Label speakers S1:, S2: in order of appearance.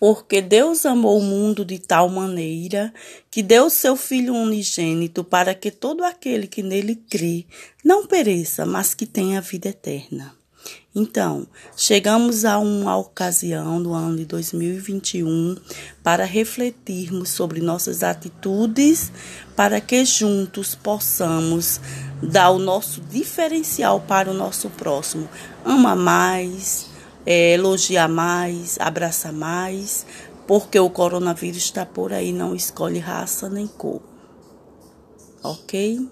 S1: Porque Deus amou o mundo de tal maneira que deu seu Filho unigênito para que todo aquele que nele crê não pereça, mas que tenha vida eterna. Então, chegamos a uma ocasião do ano de 2021 para refletirmos sobre nossas atitudes, para que juntos possamos dar o nosso diferencial para o nosso próximo. Ama mais, é, elogiar mais, abraçar mais, porque o coronavírus está por aí, não escolhe raça nem cor. Ok?